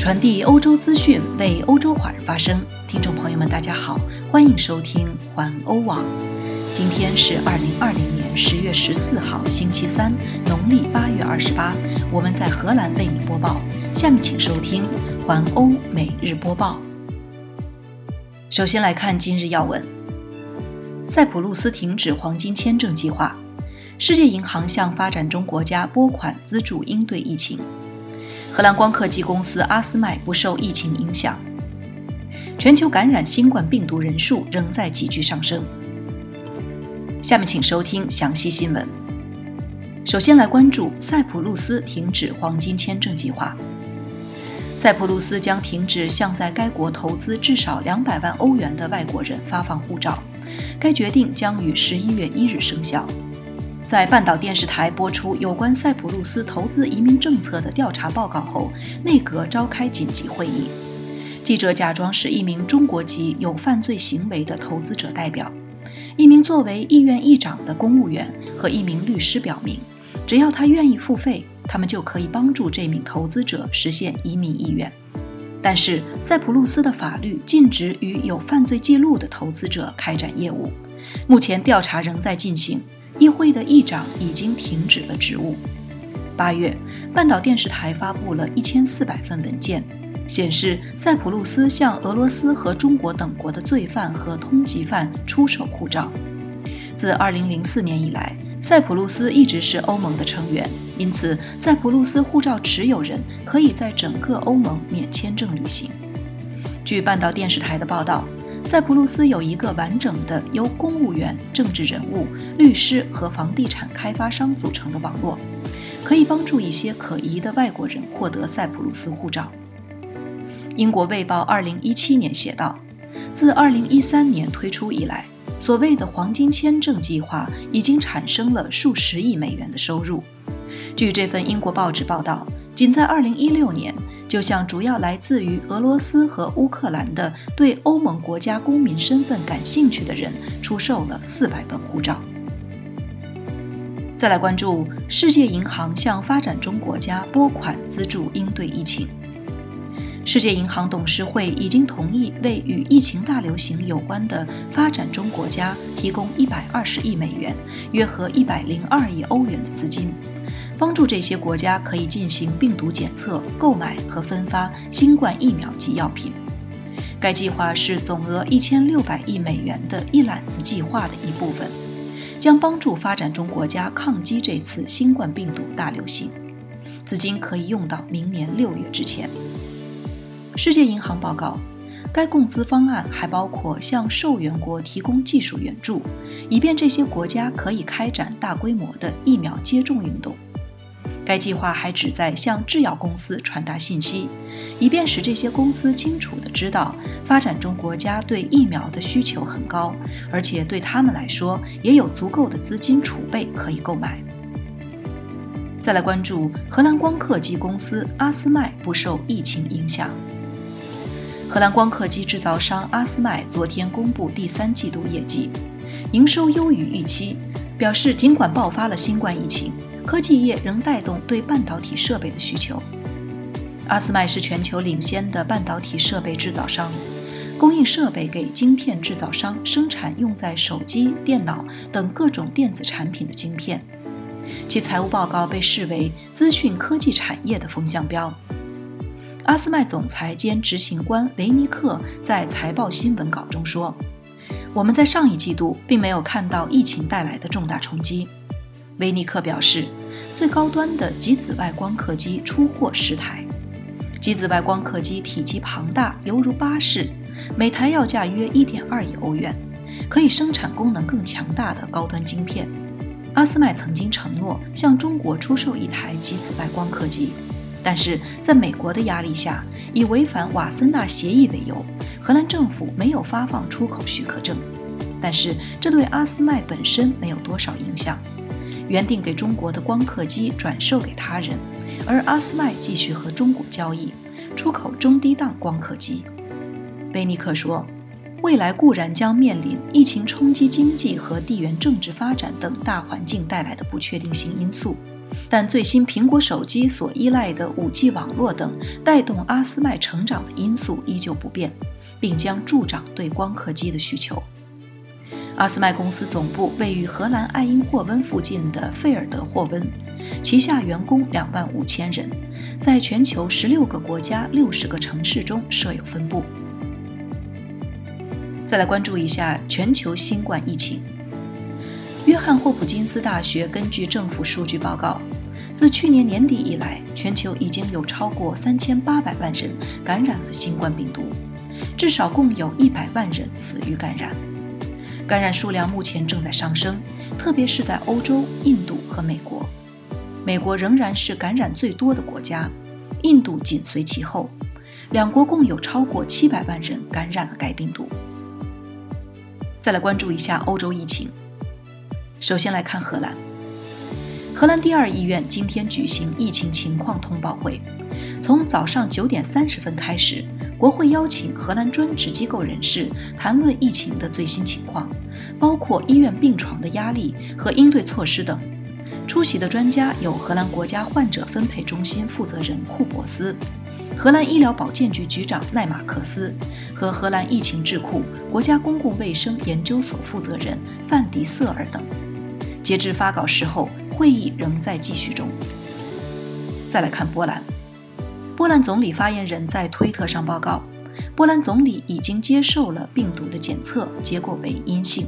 传递欧洲资讯，为欧洲华人发声。听众朋友们，大家好，欢迎收听环欧网。今天是二零二零年十月十四号，星期三，农历八月二十八。我们在荷兰为你播报。下面请收听环欧每日播报。首先来看今日要闻：塞浦路斯停止黄金签证计划，世界银行向发展中国家拨款资助应对疫情。荷兰光刻机公司阿斯麦不受疫情影响，全球感染新冠病毒人数仍在急剧上升。下面请收听详细新闻。首先来关注塞浦路斯停止黄金签证计划。塞浦路斯将停止向在该国投资至少两百万欧元的外国人发放护照，该决定将于十一月一日生效。在半岛电视台播出有关塞浦路斯投资移民政策的调查报告后，内阁召开紧急会议。记者假装是一名中国籍有犯罪行为的投资者代表。一名作为议院议长的公务员和一名律师表明，只要他愿意付费，他们就可以帮助这名投资者实现移民意愿。但是，塞浦路斯的法律禁止与有犯罪记录的投资者开展业务。目前调查仍在进行。议会的议长已经停止了职务。八月，半岛电视台发布了一千四百份文件，显示塞浦路斯向俄罗斯和中国等国的罪犯和通缉犯出售护照。自二零零四年以来，塞浦路斯一直是欧盟的成员，因此塞浦路斯护照持有人可以在整个欧盟免签证旅行。据半岛电视台的报道。塞浦路斯有一个完整的由公务员、政治人物、律师和房地产开发商组成的网络，可以帮助一些可疑的外国人获得塞浦路斯护照。英国《卫报》2017年写道：“自2013年推出以来，所谓的黄金签证计划已经产生了数十亿美元的收入。”据这份英国报纸报道，仅在2016年。就向主要来自于俄罗斯和乌克兰的对欧盟国家公民身份感兴趣的人出售了四百本护照。再来关注世界银行向发展中国家拨款资助应对疫情。世界银行董事会已经同意为与疫情大流行有关的发展中国家提供一百二十亿美元，约合一百零二亿欧元的资金。帮助这些国家可以进行病毒检测、购买和分发新冠疫苗及药品。该计划是总额一千六百亿美元的一揽子计划的一部分，将帮助发展中国家抗击这次新冠病毒大流行。资金可以用到明年六月之前。世界银行报告，该共资方案还包括向受援国提供技术援助，以便这些国家可以开展大规模的疫苗接种运动。该计划还旨在向制药公司传达信息，以便使这些公司清楚地知道，发展中国家对疫苗的需求很高，而且对他们来说也有足够的资金储备可以购买。再来关注荷兰光刻机公司阿斯麦不受疫情影响。荷兰光刻机制造商阿斯麦昨天公布第三季度业绩，营收优于预期，表示尽管爆发了新冠疫情。科技业仍带动对半导体设备的需求。阿斯麦是全球领先的半导体设备制造商，供应设备给晶片制造商生产用在手机、电脑等各种电子产品的晶片。其财务报告被视为资讯科技产业的风向标。阿斯麦总裁兼执行官维尼克在财报新闻稿中说：“我们在上一季度并没有看到疫情带来的重大冲击。”维尼克表示，最高端的极紫外光刻机出货十台。极紫外光刻机体积庞大，犹如巴士，每台要价约一点二亿欧元，可以生产功能更强大的高端晶片。阿斯麦曾经承诺向中国出售一台极紫外光刻机，但是在美国的压力下，以违反瓦森纳协议为由，荷兰政府没有发放出口许可证。但是这对阿斯麦本身没有多少影响。原定给中国的光刻机转售给他人，而阿斯麦继续和中国交易，出口中低档光刻机。贝尼克说：“未来固然将面临疫情冲击经济和地缘政治发展等大环境带来的不确定性因素，但最新苹果手机所依赖的 5G 网络等带动阿斯麦成长的因素依旧不变，并将助长对光刻机的需求。阿斯麦公司总部位于荷兰爱因霍温附近的费尔德霍温，旗下员工两万五千人，在全球十六个国家、六十个城市中设有分部。再来关注一下全球新冠疫情。约翰霍普金斯大学根据政府数据报告，自去年年底以来，全球已经有超过三千八百万人感染了新冠病毒，至少共有一百万人死于感染。感染数量目前正在上升，特别是在欧洲、印度和美国。美国仍然是感染最多的国家，印度紧随其后。两国共有超过七百万人感染了该病毒。再来关注一下欧洲疫情。首先来看荷兰，荷兰第二医院今天举行疫情情况通报会，从早上九点三十分开始。国会邀请荷兰专职机构人士谈论疫情的最新情况，包括医院病床的压力和应对措施等。出席的专家有荷兰国家患者分配中心负责人库珀斯、荷兰医疗保健局局长奈马克斯和荷兰疫情智库国家公共卫生研究所负责人范迪瑟尔等。截至发稿时候，会议仍在继续中。再来看波兰。波兰总理发言人在推特上报告，波兰总理已经接受了病毒的检测，结果为阴性。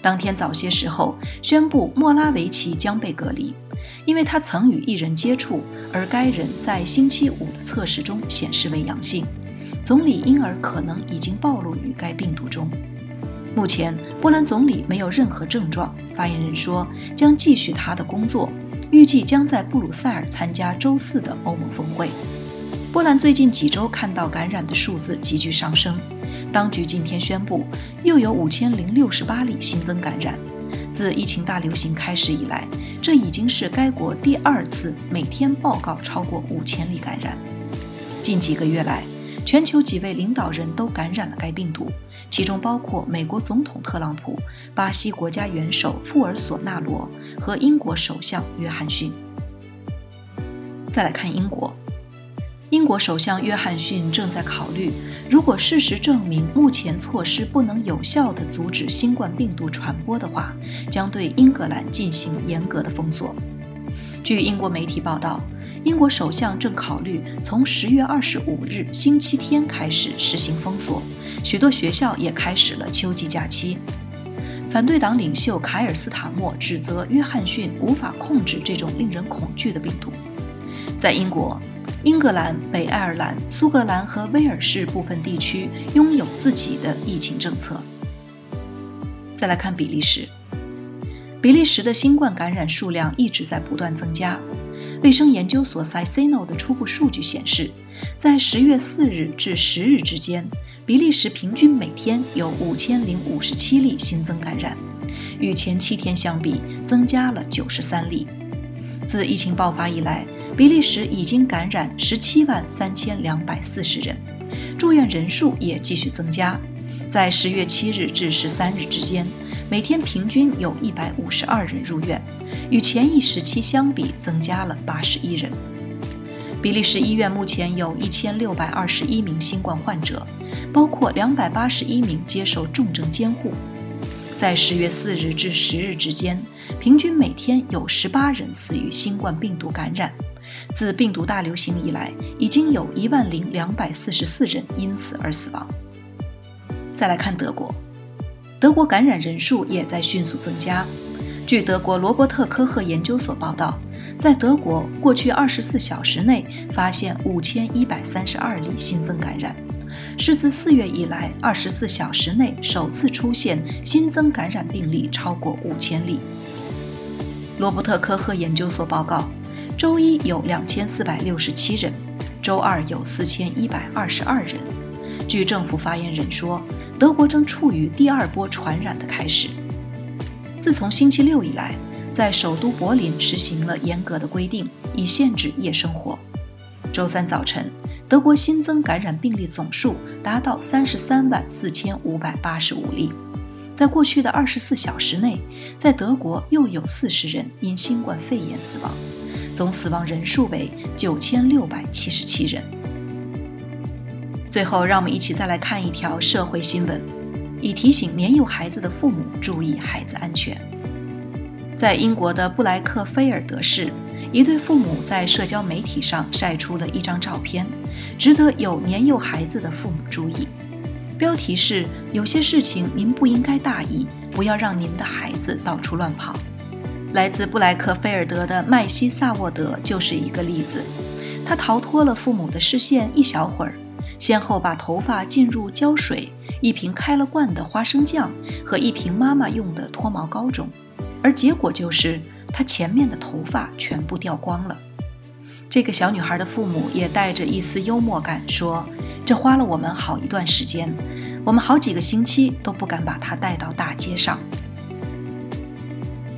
当天早些时候，宣布莫拉维奇将被隔离，因为他曾与一人接触，而该人在星期五的测试中显示为阳性，总理因而可能已经暴露于该病毒中。目前，波兰总理没有任何症状。发言人说，将继续他的工作，预计将在布鲁塞尔参加周四的欧盟峰会。波兰最近几周看到感染的数字急剧上升，当局今天宣布又有五千零六十八例新增感染。自疫情大流行开始以来，这已经是该国第二次每天报告超过五千例感染。近几个月来，全球几位领导人都感染了该病毒，其中包括美国总统特朗普、巴西国家元首富尔索纳罗和英国首相约翰逊。再来看英国。英国首相约翰逊正在考虑，如果事实证明目前措施不能有效地阻止新冠病毒传播的话，将对英格兰进行严格的封锁。据英国媒体报道，英国首相正考虑从十月二十五日星期天开始实行封锁，许多学校也开始了秋季假期。反对党领袖凯尔斯塔默指责约翰逊无法控制这种令人恐惧的病毒。在英国。英格兰、北爱尔兰、苏格兰和威尔士部分地区拥有自己的疫情政策。再来看比利时，比利时的新冠感染数量一直在不断增加。卫生研究所 Cicino 的初步数据显示，在十月四日至十日之间，比利时平均每天有五千零五十七例新增感染，与前七天相比增加了九十三例。自疫情爆发以来，比利时已经感染十七万三千两百四十人，住院人数也继续增加，在十月七日至十三日之间，每天平均有一百五十二人入院，与前一时期相比增加了八十一人。比利时医院目前有一千六百二十一名新冠患者，包括两百八十一名接受重症监护。在十月四日至十日之间，平均每天有十八人死于新冠病毒感染。自病毒大流行以来，已经有一万零两百四十四人因此而死亡。再来看德国，德国感染人数也在迅速增加。据德国罗伯特科赫研究所报道，在德国过去二十四小时内发现五千一百三十二例新增感染，是自四月以来二十四小时内首次出现新增感染病例超过五千例。罗伯特科赫研究所报告。周一有两千四百六十七人，周二有四千一百二十二人。据政府发言人说，德国正处于第二波传染的开始。自从星期六以来，在首都柏林实行了严格的规定，以限制夜生活。周三早晨，德国新增感染病例总数达到三十三万四千五百八十五例。在过去的二十四小时内，在德国又有四十人因新冠肺炎死亡。总死亡人数为九千六百七十七人。最后，让我们一起再来看一条社会新闻，以提醒年幼孩子的父母注意孩子安全。在英国的布莱克菲尔德市，一对父母在社交媒体上晒出了一张照片，值得有年幼孩子的父母注意。标题是：有些事情您不应该大意，不要让您的孩子到处乱跑。来自布莱克菲尔德的麦西萨沃德就是一个例子，他逃脱了父母的视线一小会儿。先后把头发浸入胶水、一瓶开了罐的花生酱和一瓶妈妈用的脱毛膏中，而结果就是她前面的头发全部掉光了。这个小女孩的父母也带着一丝幽默感说：“这花了我们好一段时间，我们好几个星期都不敢把她带到大街上。”